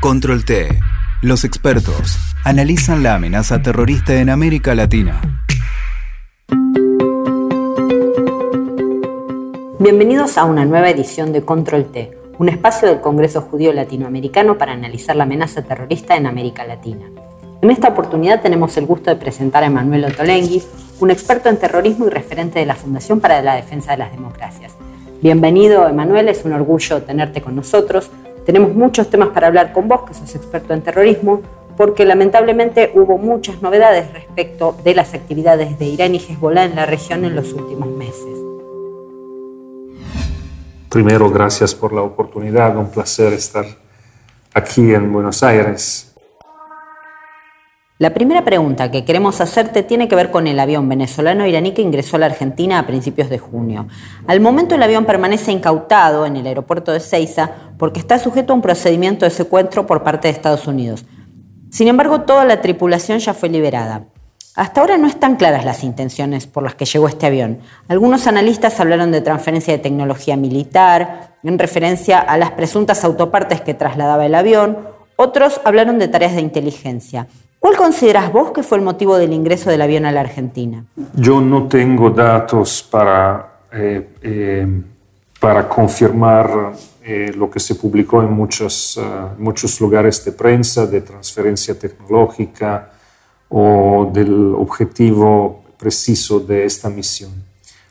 Control T. Los expertos analizan la amenaza terrorista en América Latina. Bienvenidos a una nueva edición de Control T, un espacio del Congreso Judío Latinoamericano para analizar la amenaza terrorista en América Latina. En esta oportunidad tenemos el gusto de presentar a Emanuel Otolengui, un experto en terrorismo y referente de la Fundación para la Defensa de las Democracias. Bienvenido, Emanuel, es un orgullo tenerte con nosotros. Tenemos muchos temas para hablar con vos, que sos experto en terrorismo, porque lamentablemente hubo muchas novedades respecto de las actividades de Irán y Hezbollah en la región en los últimos meses. Primero, gracias por la oportunidad, un placer estar aquí en Buenos Aires la primera pregunta que queremos hacerte tiene que ver con el avión venezolano-iraní que ingresó a la Argentina a principios de junio. Al momento el avión permanece incautado en el aeropuerto de Ceiza porque está sujeto a un procedimiento de secuestro por parte de Estados Unidos. Sin embargo, toda la tripulación ya fue liberada. Hasta ahora no están claras las intenciones por las que llegó este avión. Algunos analistas hablaron de transferencia de tecnología militar, en referencia a las presuntas autopartes que trasladaba el avión, otros hablaron de tareas de inteligencia. ¿Cuál consideras vos que fue el motivo del ingreso del avión a la Argentina? Yo no tengo datos para, eh, eh, para confirmar eh, lo que se publicó en muchos, muchos lugares de prensa de transferencia tecnológica o del objetivo preciso de esta misión.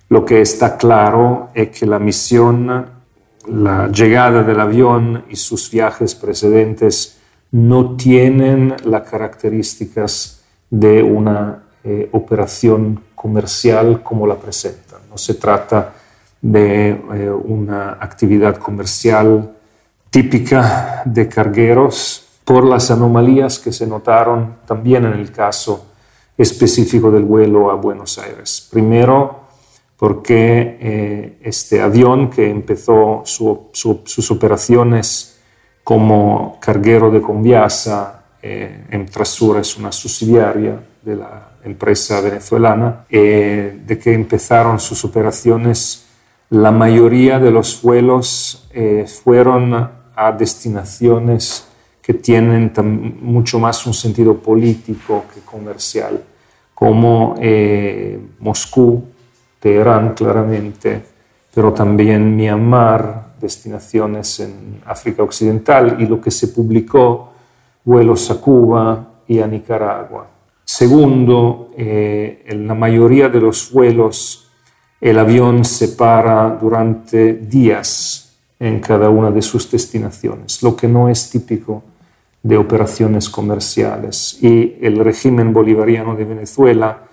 Lo que está claro es que la misión, la llegada del avión y sus viajes precedentes no tienen las características de una eh, operación comercial como la presentan. No se trata de eh, una actividad comercial típica de cargueros por las anomalías que se notaron también en el caso específico del vuelo a Buenos Aires. Primero, porque eh, este avión que empezó sus operaciones como carguero de Conviasa, eh, Trasura es una subsidiaria de la empresa venezolana, eh, de que empezaron sus operaciones, la mayoría de los vuelos eh, fueron a destinaciones que tienen mucho más un sentido político que comercial, como eh, Moscú, Teherán claramente, pero también Myanmar, destinaciones en África Occidental y lo que se publicó, vuelos a Cuba y a Nicaragua. Segundo, eh, en la mayoría de los vuelos el avión se para durante días en cada una de sus destinaciones, lo que no es típico de operaciones comerciales. Y el régimen bolivariano de Venezuela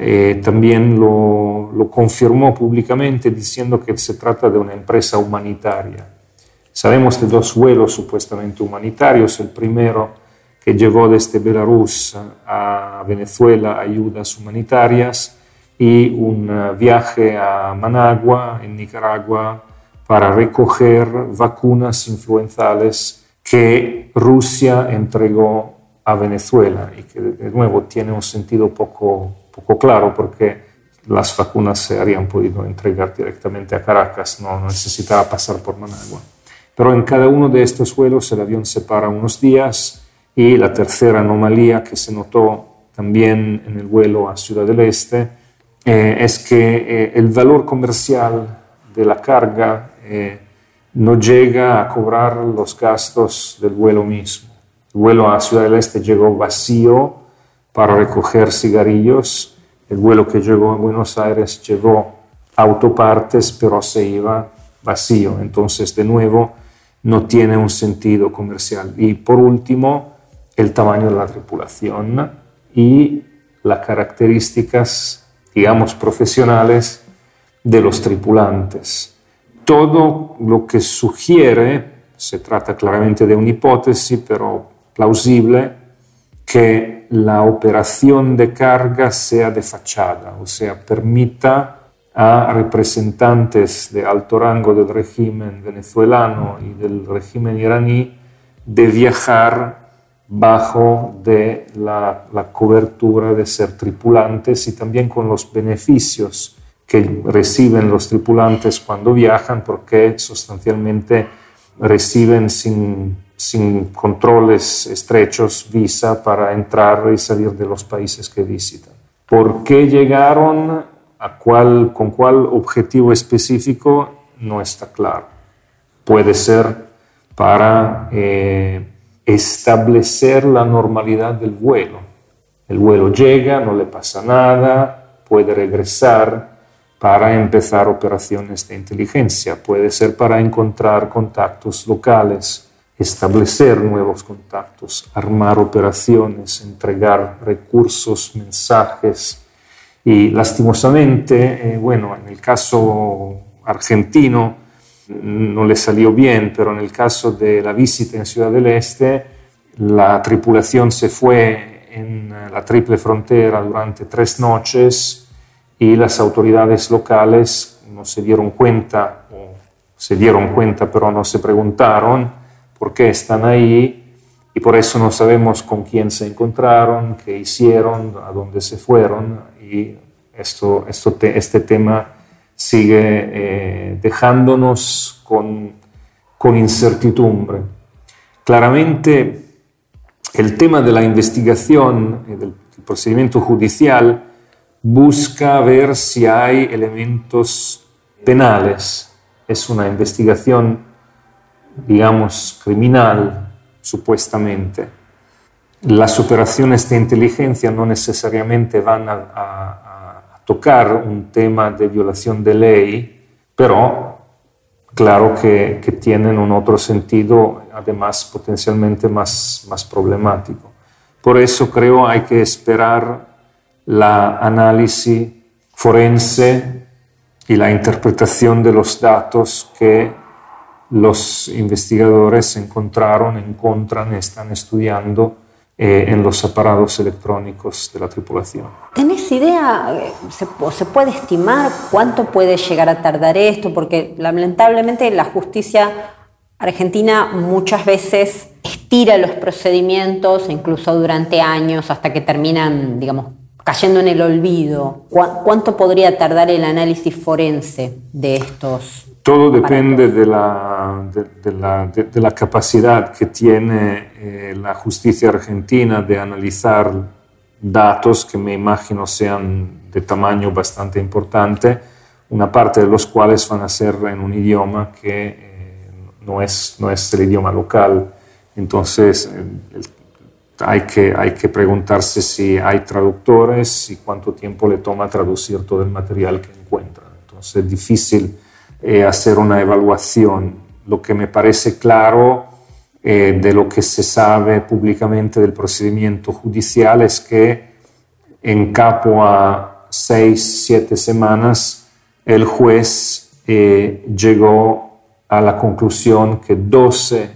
eh, también lo, lo, confirmó públicamente diciendo que se trata de una empresa humanitaria. Sabemos de dos vuelos supuestamente humanitarios. El primero que llegó desde Belarus a Venezuela, ayudas humanitarias, y un eh, viaje a Managua, en Nicaragua, para recoger vacunas influenzales que Rusia entregó a Venezuela y que de nuevo tiene un sentido poco poco claro porque las vacunas se habrían podido entregar directamente a Caracas, no necesitaba pasar por Managua. Pero en cada uno de estos vuelos el avión se para unos días y la tercera anomalía que se notó también en el vuelo a Ciudad del Este eh, es que eh, el valor comercial de la carga eh, no llega a cobrar los gastos del vuelo mismo. El vuelo a Ciudad del Este llegó vacío para recoger cigarrillos. El vuelo que llegó a Buenos Aires llevó autopartes, pero se iba vacío. Entonces, de nuevo, no tiene un sentido comercial. Y por último, el tamaño de la tripulación y las características, digamos, profesionales de los tripulantes. Todo lo que sugiere, se trata claramente de una hipótesis, pero plausible, que la operación de carga sea de fachada, o sea, permita a representantes de alto rango del régimen venezolano y del régimen iraní de viajar bajo de la, cobertura de ser tripulantes y también con los beneficios que reciben los tripulantes cuando viajan, porque sustancialmente reciben sin sin controles estrechos visa para entrar y salir de los países que visitan. ¿Por qué llegaron? ¿Con cuál objetivo específico? No está claro. Puede ser para eh, establecer la normalidad del vuelo. El vuelo llega, no le pasa nada, puede regresar para empezar operaciones de inteligencia, puede ser para encontrar contactos locales, establecer nuevos contactos, armar operaciones, entregar recursos, mensajes. Y lastimosamente, eh, bueno, en el caso argentino no le salió bien, pero en el caso de la visita en Ciudad del Este, la tripulación se fue en la triple frontera durante tres noches y las autoridades locales no se dieron cuenta, o se dieron cuenta pero no se preguntaron por qué están ahí y por eso no sabemos con quién se encontraron, qué hicieron, a dónde se fueron y esto, esto este tema sigue eh, dejándonos con, incertidumbre. Claramente el tema de la investigación y del procedimiento judicial busca ver si hay elementos penales. Es una investigación, digamos, criminal, supuestamente. Las operaciones de inteligencia no necesariamente van a, tocar un tema de violación de ley, pero claro que, que, tienen un otro sentido, además potencialmente más, más problemático. Por eso creo hay que esperar la análisis forense y la interpretación de los datos que los investigadores encontraron, encuentran, están estudiando eh, en los aparatos electrónicos de la tripulación. ¿Tenés idea, eh, se, se, puede estimar cuánto puede llegar a tardar esto? Porque lamentablemente la justicia argentina muchas veces estira los procedimientos, incluso durante años, hasta que terminan, digamos, cayendo en el olvido? ¿Cuánto podría tardar el análisis forense de estos? Todo depende de la, de, la, de la, capacidad que tiene eh, la justicia argentina de analizar datos que me imagino sean de tamaño bastante importante, una parte de los cuales van a ser en un idioma que eh, no, es, no es el idioma local. Entonces, el, hay que, hay que preguntarse si hay traductores y cuánto tiempo le toma traducir todo el material que encuentran. Entonces es difícil eh, hacer una evaluación. Lo que me parece claro eh, de lo que se sabe públicamente del procedimiento judicial es que en capo a seis, siete semanas el juez eh, llegó a la conclusión que 12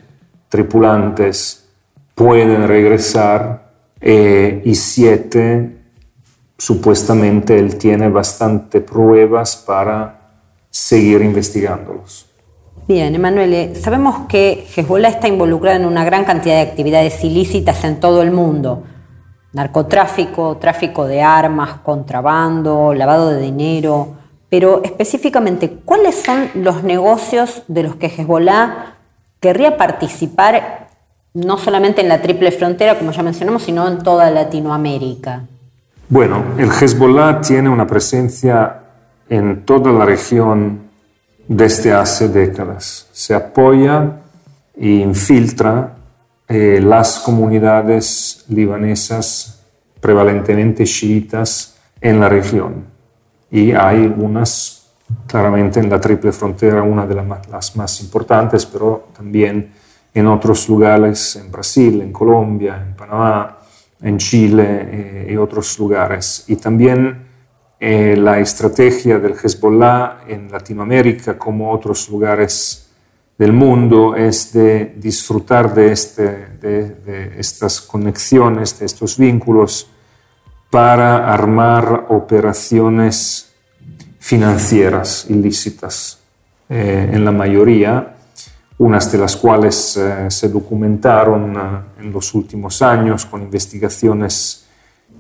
tripulantes pueden regresar eh, y siete, supuestamente él tiene bastante pruebas para seguir investigándolos. Bien, Emanuele, sabemos que Hezbollah está involucrada en una gran cantidad de actividades ilícitas en todo el mundo. Narcotráfico, tráfico de armas, contrabando, lavado de dinero. Pero específicamente, ¿cuáles son los negocios de los que Hezbollah querría participar no solamente en la triple frontera, como ya mencionamos, sino en toda Latinoamérica? Bueno, el Hezbollah tiene una presencia en toda la región desde hace décadas. Se apoya e infiltra eh, las comunidades libanesas prevalentemente chiitas en la región. Y hay unas, claramente en la triple frontera, una de las más importantes, pero también en otros lugares, en Brasil, en Colombia, en Panamá, en Chile eh, y otros lugares. Y también eh, la estrategia del Hezbollah en Latinoamérica, como otros lugares del mundo, es de disfrutar de, este, de, estas conexiones, de estos vínculos, para armar operaciones financieras ilícitas, eh, en la mayoría, unas de las cuales eh, se documentaron eh, en los últimos años con investigaciones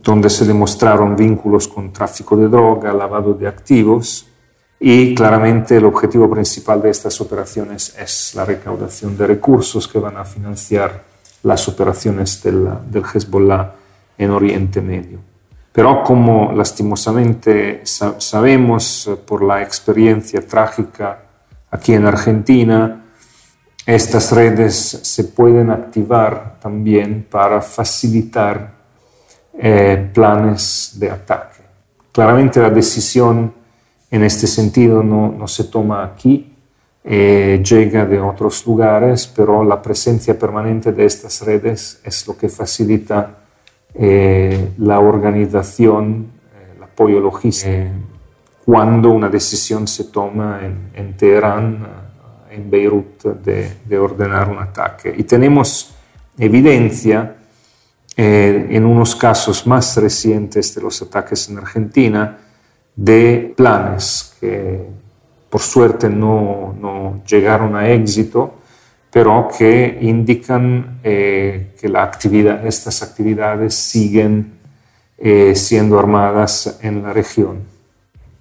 donde se demostraron vínculos con tráfico de droga, lavado de activos, y claramente el objetivo principal de estas operaciones es la recaudación de recursos que van a financiar las operaciones del, del Hezbollah en Oriente Medio. Pero como lastimosamente sabemos eh, por la experiencia trágica aquí en Argentina, estas redes se pueden activar también para facilitar eh, planes de ataque. Claramente la decisión en este sentido no, se toma aquí, eh, llega de otros lugares, pero la presencia permanente de estas redes es lo que facilita eh, la organización, el apoyo logístico. cuando una decisión se toma en Teherán, en Beirut, de, de, ordenar un ataque. Y tenemos evidencia eh, en unos casos más recientes de los ataques en Argentina de planes que por suerte no, no llegaron a éxito, pero que indican eh, que la actividad, estas actividades siguen eh, siendo armadas en la región.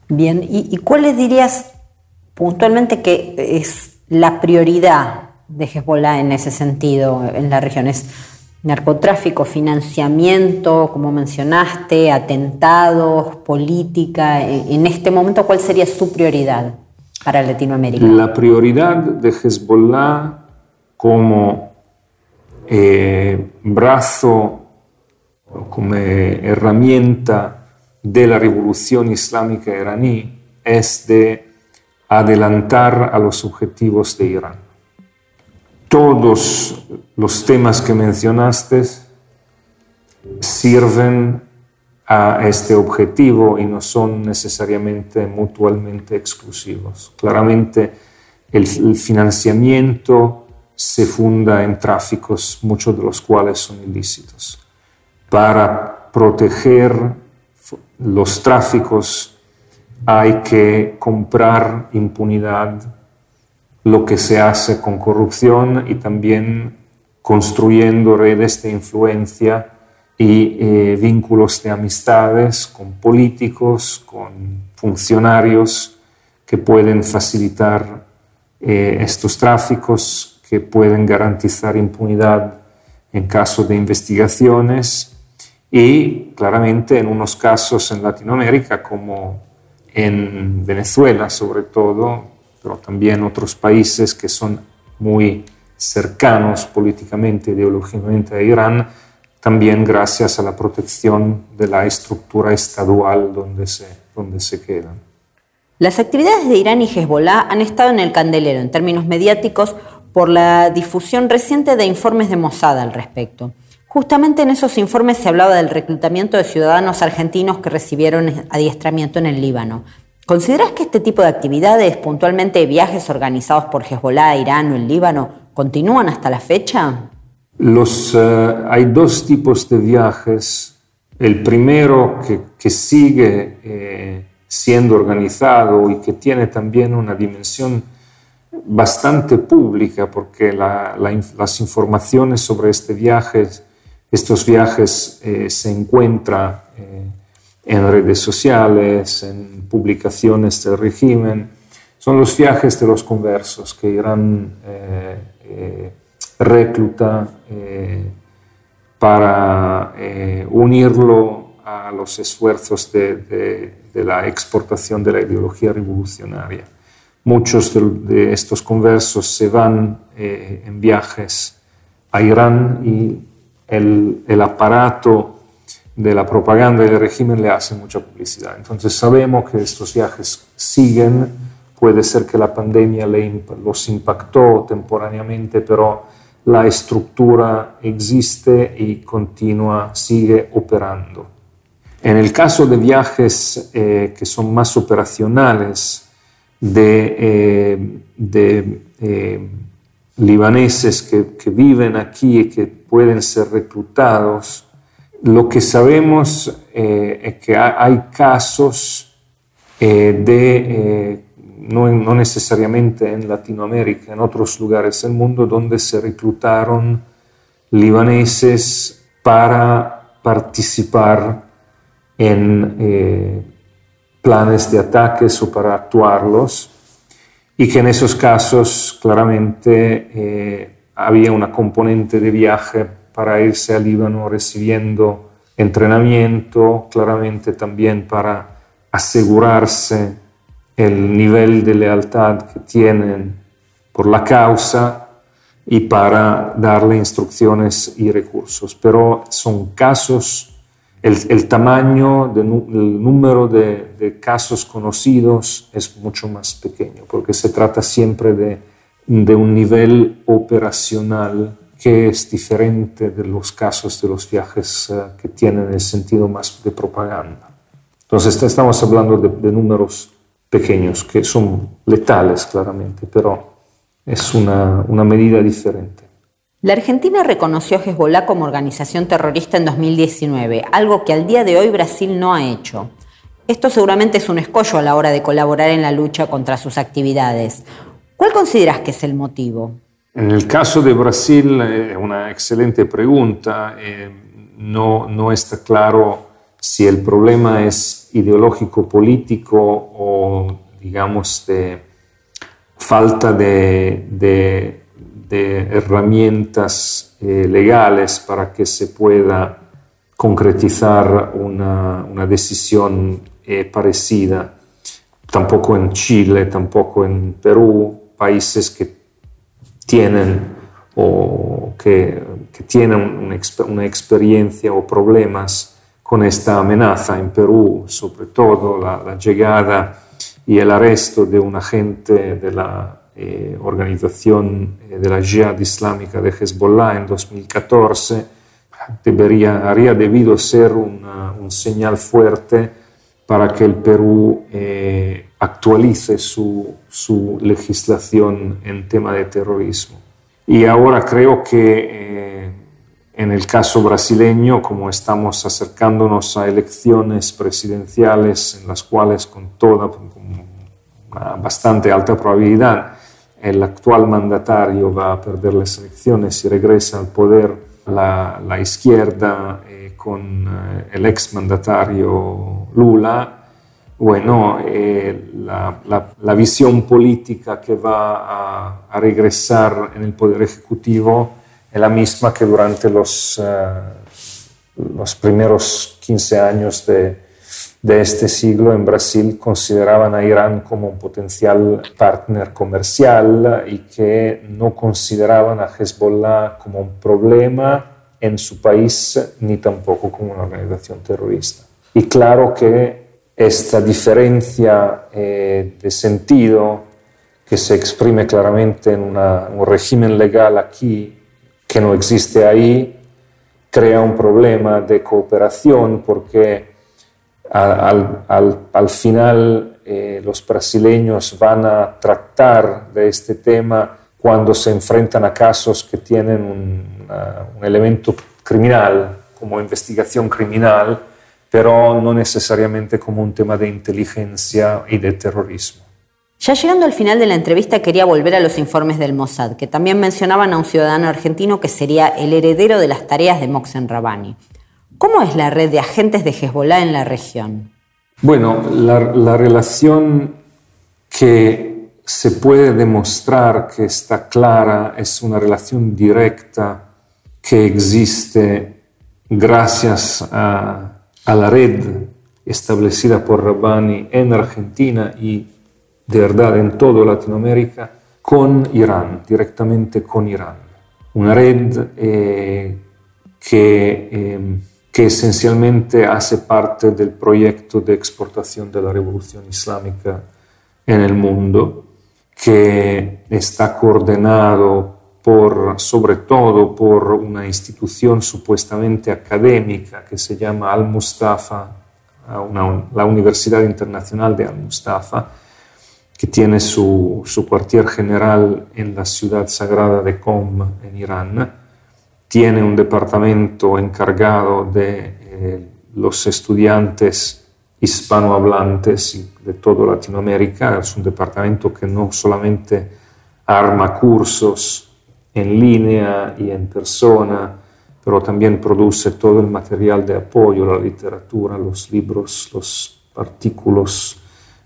Bien, ¿y, ¿y cuáles dirías puntualmente que es la prioridad de Hezbollah en ese sentido en la región? ¿Es narcotráfico, financiamiento, como mencionaste, atentados, política. En este momento, ¿cuál sería su prioridad para Latinoamérica? La prioridad de Hezbollah como eh, brazo, como herramienta de la revolución islámica iraní es de adelantar a los objetivos de Irán todos los temas que mencionaste sirven a este objetivo y no son necesariamente mutuamente exclusivos. Claramente el, financiamiento se funda en tráficos, muchos de los cuales son ilícitos. Para proteger los tráficos hay que comprar impunidad lo que se hace con corrupción y también construyendo redes de influencia y eh, vínculos de amistades con políticos, con funcionarios que pueden facilitar eh, estos tráficos, que pueden garantizar impunidad en caso de investigaciones y claramente en unos casos en Latinoamérica como en Venezuela sobre todo, pero también otros países que son muy cercanos políticamente, ideológicamente a Irán, también gracias a la protección de la estructura estadual donde se, donde se quedan. Las actividades de Irán y Hezbollah han estado en el candelero en términos mediáticos por la difusión reciente de informes de Mossad al respecto. Justamente en esos informes se hablaba del reclutamiento de ciudadanos argentinos que recibieron adiestramiento en el Líbano, ¿Consideras que este tipo de actividades, puntualmente viajes organizados por Hezbollah, Irán o el Líbano, continúan hasta la fecha? Los, eh, hay dos tipos de viajes. El primero que, sigue eh, siendo organizado y que tiene también una dimensión bastante pública, porque la, las informaciones sobre este viaje, estos viajes eh, se encuentran en redes sociales, en publicaciones del régimen, son los viajes de los conversos que Irán eh, eh, recluta eh, para unirlo a los esfuerzos de, la exportación de la ideología revolucionaria. Muchos de, estos conversos se van en viajes a Irán y el, el aparato de la propaganda y del régimen le hacen mucha publicidad. Entonces sabemos que estos viajes siguen, puede ser que la pandemia los impactó temporáneamente, pero la estructura existe y continúa, sigue operando. En el caso de viajes eh, que son más operacionales, de, eh, de eh, libaneses que, que viven aquí y que pueden ser reclutados, lo que sabemos eh, es que hay casos eh, de, eh, no, necesariamente en Latinoamérica, en otros lugares del mundo, donde se reclutaron libaneses para participar en planes de ataques o para actuarlos, y que en esos casos claramente había una componente de viaje para irse al Líbano recibiendo entrenamiento, claramente también para asegurarse el nivel de lealtad que tienen por la causa y para darle instrucciones y recursos. Pero son casos el, tamaño, el número de, casos conocidos es mucho más pequeño, porque se trata siempre de, un nivel operacional que es diferente de los casos de los viajes eh, que tienen el sentido más de propaganda. Entonces estamos hablando de, números pequeños que son letales claramente, pero es una medida diferente. La Argentina reconoció a Hezbollah como organización terrorista en 2019, algo que al día de hoy Brasil no ha hecho. Esto seguramente es un escollo a la hora de colaborar en la lucha contra sus actividades. ¿Cuál consideras que es el motivo? En el caso de Brasil, es eh, una excelente pregunta. Eh, no, está claro si el problema es ideológico, político o, digamos, falta de herramientas eh, legales para que se pueda concretizar una, decisión parecida. Tampoco en Chile, tampoco en Perú, países que tienen o que, tienen una, experiencia o problemas con esta amenaza. En Perú, sobre todo, la, llegada y el arresto de un agente de la eh, organización eh, de la Jihad Islámica de Hezbollah en 2014, debería, habría debido ser un señal fuerte para que el Perú eh, actualice su, su, legislación en tema de terrorismo. Y ahora creo que en el caso brasileño, como estamos acercándonos a elecciones presidenciales en las cuales con toda, con bastante alta probabilidad, el actual mandatario va a perder las elecciones y regresa al poder la, la izquierda eh, con eh, el ex mandatario Lula, bueno, eh, la, visión política que va a, regresar en el poder ejecutivo es la misma que durante los, los primeros 15 años de, de este siglo en Brasil consideraban a Irán como un potencial partner comercial y que no consideraban a Hezbollah como un problema en su país ni tampoco como una organización terrorista. Y claro que esta diferencia eh, de sentido que se exprime claramente en un régimen legal aquí que no existe ahí, crea un problema de cooperación porque al, al, al final eh, los brasileños van a tratar de este tema cuando se enfrentan a casos que tienen un, un elemento criminal, como investigación criminal, pero no necesariamente como un tema de inteligencia y de terrorismo. Ya llegando al final de la entrevista quería volver a los informes del Mossad, que también mencionaban a un ciudadano argentino que sería el heredero de las tareas de Mohsen Rabani. ¿Cómo es la red de agentes de Hezbollah en la región? Bueno, la, relación que se puede demostrar que está clara es una relación directa que existe gracias a, la red establecida por Rabbani en Argentina y de verdad en toda Latinoamérica con Irán, directamente con Irán. Una red eh, que eh, que esencialmente hace parte del proyecto de exportación de la revolución islámica en el mundo, que está coordinado por, sobre todo por una institución supuestamente académica que se llama Al-Mustafa, la Universidad Internacional de Al-Mustafa, que tiene su, su cuartier general en la ciudad sagrada de Qom, en Irán, tiene un departamento encargado de eh, los estudiantes hispanohablantes de toda Latinoamérica. Es un departamento que no solamente arma cursos en línea y en persona, pero también produce todo el material de apoyo, la literatura, los libros, los artículos,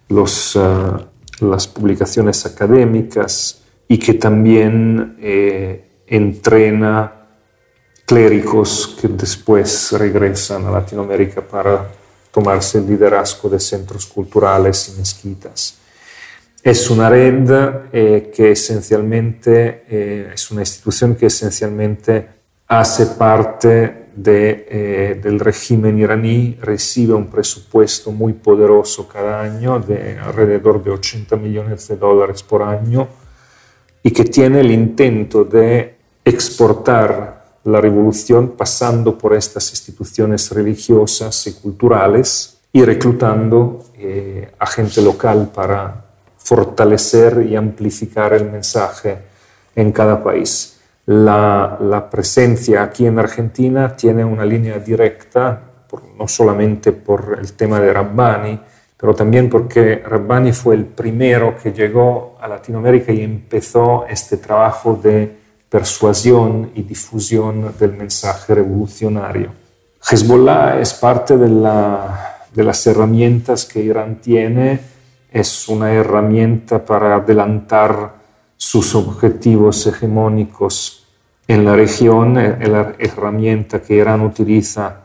los, ah, las publicaciones académicas y que también eh, entrena clérigos que después regresan a Latinoamérica para tomarse el liderazgo de centros culturales y mezquitas. Es una red eh, que esencialmente, eh, es una institución que esencialmente hace parte de, eh, del régimen iraní, recibe un presupuesto muy poderoso cada año de alrededor de 80 millones de dólares por año y que tiene el intento de exportar la revolución pasando por estas instituciones religiosas y culturales y reclutando eh, a gente local para fortalecer y amplificar el mensaje en cada país. La, presencia aquí en Argentina tiene una línea directa, no solamente por el tema de Rabbani, pero también porque Rabbani fue el primero que llegó a Latinoamérica y empezó este trabajo de persuasión y difusión del mensaje revolucionario. Hezbollah es parte de las herramientas que Irán tiene, es una herramienta para adelantar sus objetivos hegemónicos en la región, es la herramienta que Irán utiliza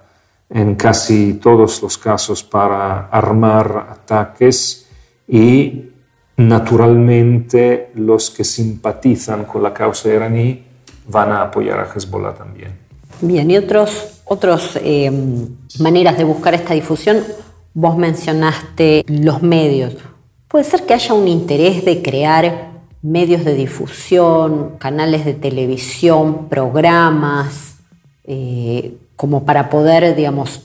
en casi todos los casos para armar ataques y naturalmente los que simpatizan con la causa iraní van a apoyar a Hezbollah también. Bien, y otros, otros em, maneras de buscar esta difusión, vos mencionaste los medios. ¿Puede ser que haya un interés de crear medios de difusión, canales de televisión, programas, eh, como para poder, digamos,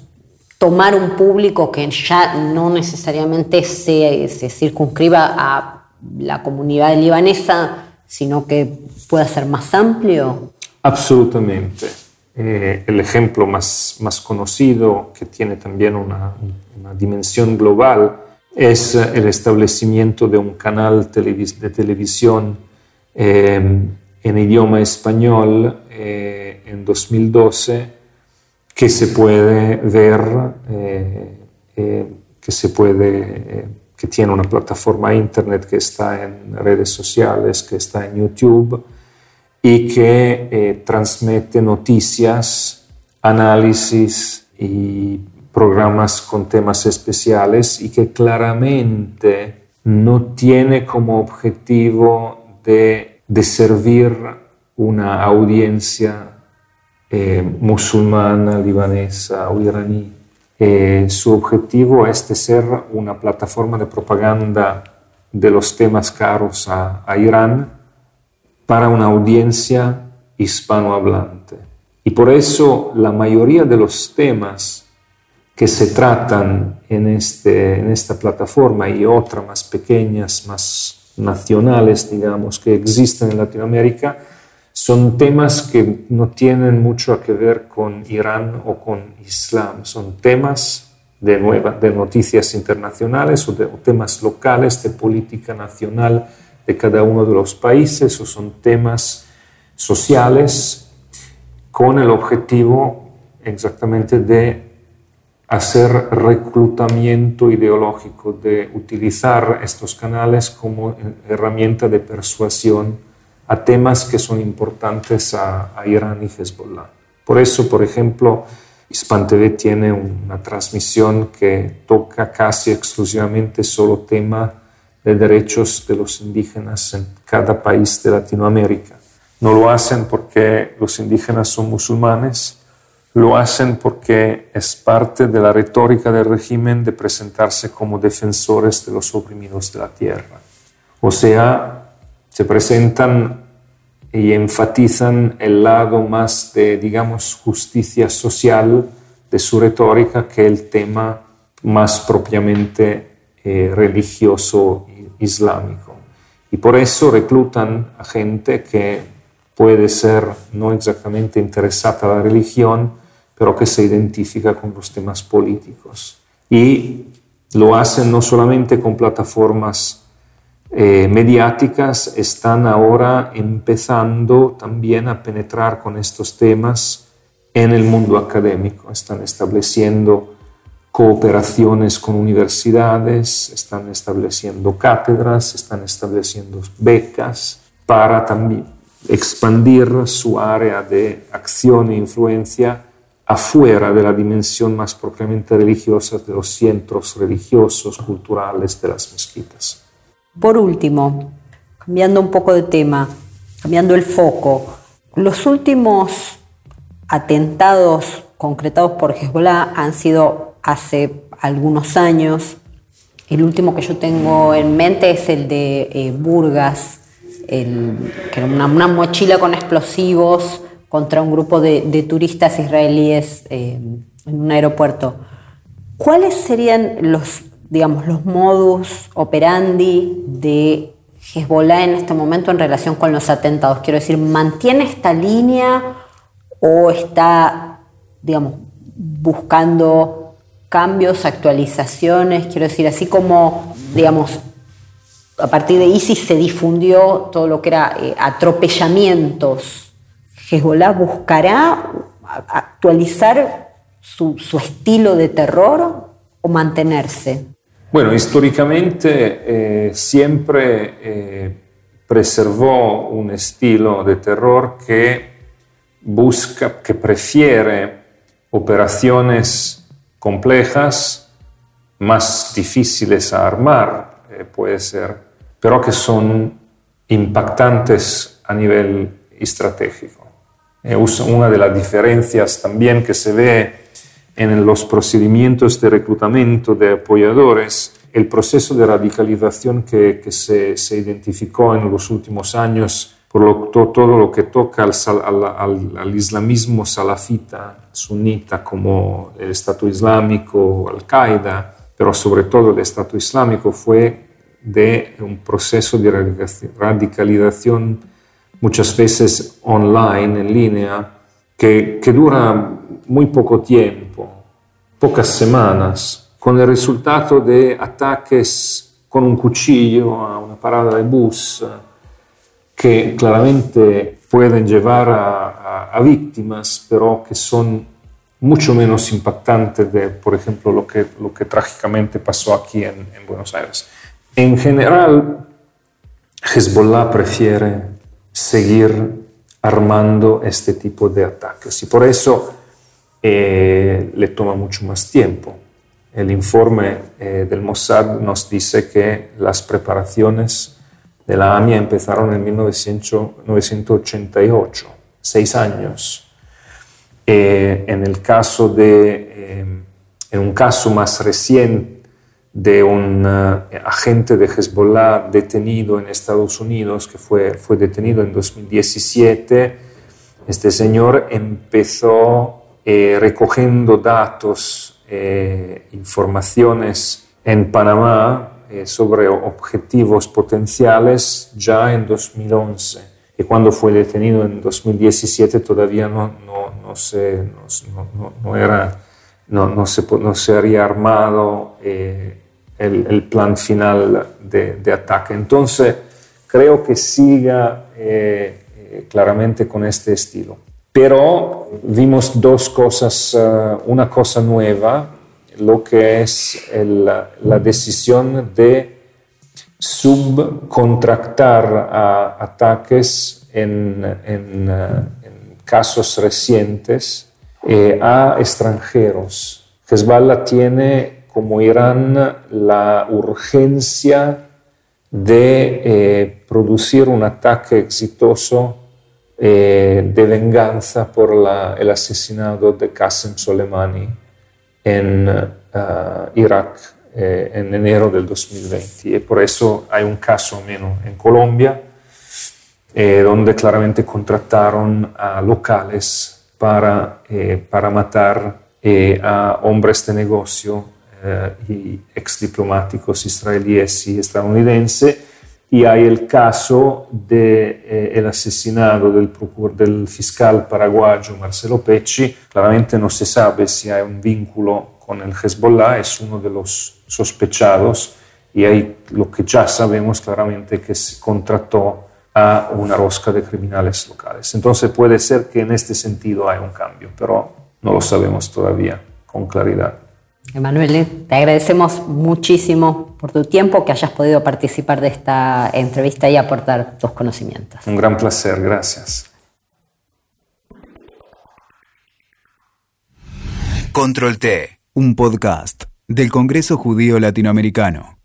tomar un público que ya no necesariamente se, se circunscriba a la comunidad libanesa, sino que pueda ser más amplio? Absolutamente. Eh, el ejemplo más, más conocido, que tiene también una, una dimensión global, es el establecimiento de un canal de televisión eh, en idioma español eh, en 2012 que se puede ver, eh, eh, que se puede, eh, que tiene una plataforma internet que está en redes sociales, que está en YouTube y que transmite noticias, análisis y programas con temas especiales y que claramente no tiene como objetivo de, servir una audiencia eh, musulmana, libanesa o iraní. Eh, su objetivo es de ser una plataforma de propaganda de los temas caros a, a Irán para una audiencia hispanohablante. Y por eso la mayoría de los temas que se tratan en, este, en esta plataforma y otras más pequeñas, más nacionales, digamos, que existen en Latinoamérica, son temas que no tienen mucho que ver con Irán o con Islam, son temas de, nueva, de noticias internacionales o, de, temas locales de política nacional de cada uno de los países o son temas sociales con el objetivo exactamente de hacer reclutamiento ideológico, de utilizar estos canales como herramienta de persuasión a temas que son importantes a, Irán y Hezbollah. Por eso, por ejemplo, Hispan TV tiene una transmisión que toca casi exclusivamente solo tema de derechos de los indígenas en cada país de Latinoamérica. No lo hacen porque los indígenas son musulmanes, lo hacen porque es parte de la retórica del régimen de presentarse como defensores de los oprimidos de la tierra. O sea, se presentan y enfatizan el lado más de, digamos, justicia social de su retórica que el tema más propiamente eh, religioso islámico. Y por eso reclutan a gente que puede ser no exactamente interesada en la religión, pero que se identifica con los temas políticos. Y lo hacen no solamente con plataformas eh, mediáticas están ahora empezando también a penetrar con estos temas en el mundo académico, están estableciendo cooperaciones con universidades, están estableciendo cátedras, están estableciendo becas para también expandir su área de acción e influencia afuera de la dimensión más propiamente religiosa de los centros religiosos, culturales de las mezquitas. Por último, cambiando un poco de tema, cambiando el foco, los últimos atentados concretados por Hezbollah han sido hace algunos años. El último que yo tengo en mente es el de eh, Burgas, que era una, mochila con explosivos contra un grupo de, turistas israelíes eh, en un aeropuerto. ¿Cuáles serían los, digamos, los modus operandi de Hezbollah en este momento en relación con los atentados? Quiero decir, ¿mantiene esta línea o está, digamos, buscando cambios, actualizaciones? Quiero decir, así como, digamos, a partir de ISIS se difundió todo lo que era eh, atropellamientos. ¿Hezbollah buscará actualizar su, estilo de terror o mantenerse? Bueno, históricamente eh, siempre eh, preservó un estilo de terror que busca, que prefiere operaciones complejas, más difíciles a armar, puede ser, pero que son impactantes a nivel estratégico. Una de las diferencias también que se ve en los procedimientos de reclutamiento de apoyadores, el proceso de radicalización que, se, identificó en los últimos años por todo lo que toca al, al, islamismo salafita, sunita, como el Estado Islámico, Al-Qaeda, pero sobre todo el Estado Islámico, fue de un proceso de radicalización muchas veces online, en línea, que, que dura muy poco tiempo, pocas semanas, con el resultado de ataques con un cuchillo a una parada de bus, que claramente pueden llevar a, a, víctimas, pero que son mucho menos impactantes de, por ejemplo, lo que, lo que trágicamente pasó aquí en, en Buenos Aires. En general, Hezbollah prefiere seguir armando este tipo de ataques y por eso eh, le toma mucho más tiempo. El informe eh, del Mossad nos dice que las preparaciones de la AMIA empezaron en 1988, seis años. Eh, en el caso de, en un caso más reciente, de un eh, agente de Hezbollah detenido en Estados Unidos, que fue, fue detenido en 2017. Este señor empezó eh, recogiendo datos, eh, informaciones en Panamá sobre objetivos potenciales ya en 2011. Y cuando fue detenido en 2017 todavía no, no, no, se, no, no era, no, se, no se había armado el, plan final de, ataque. Entonces, creo que siga eh, eh, claramente con este estilo. Pero vimos dos cosas, eh, una cosa nueva, lo que es la decisión de subcontractar ataques en, en, casos recientes a extranjeros. Hezbollah tiene como Irán la urgencia de eh, producir un ataque exitoso eh, de venganza por el asesinato de Qasem Soleimani en eh, Irak en enero del 2020. Y por eso hay un caso menos en Colombia, donde claramente contrataron a locales para, para matar a hombres de negocio eh, ex diplomáticos israelíes y estadounidenses. Y hay el caso del eh, asesinato del, del, fiscal paraguayo Marcelo Pecci. Claramente no se sabe si hay un vínculo con el Hezbollah, es uno de los sospechados. Y hay lo que ya sabemos claramente que se contrató a una rosca de criminales locales. Entonces puede ser que en este sentido hay un cambio, pero no lo sabemos todavía con claridad. Emanuele, te agradecemos muchísimo por tu tiempo, que hayas podido participar de esta entrevista y aportar tus conocimientos. Un gran placer, gracias. Control T, un podcast del Congreso Judío Latinoamericano.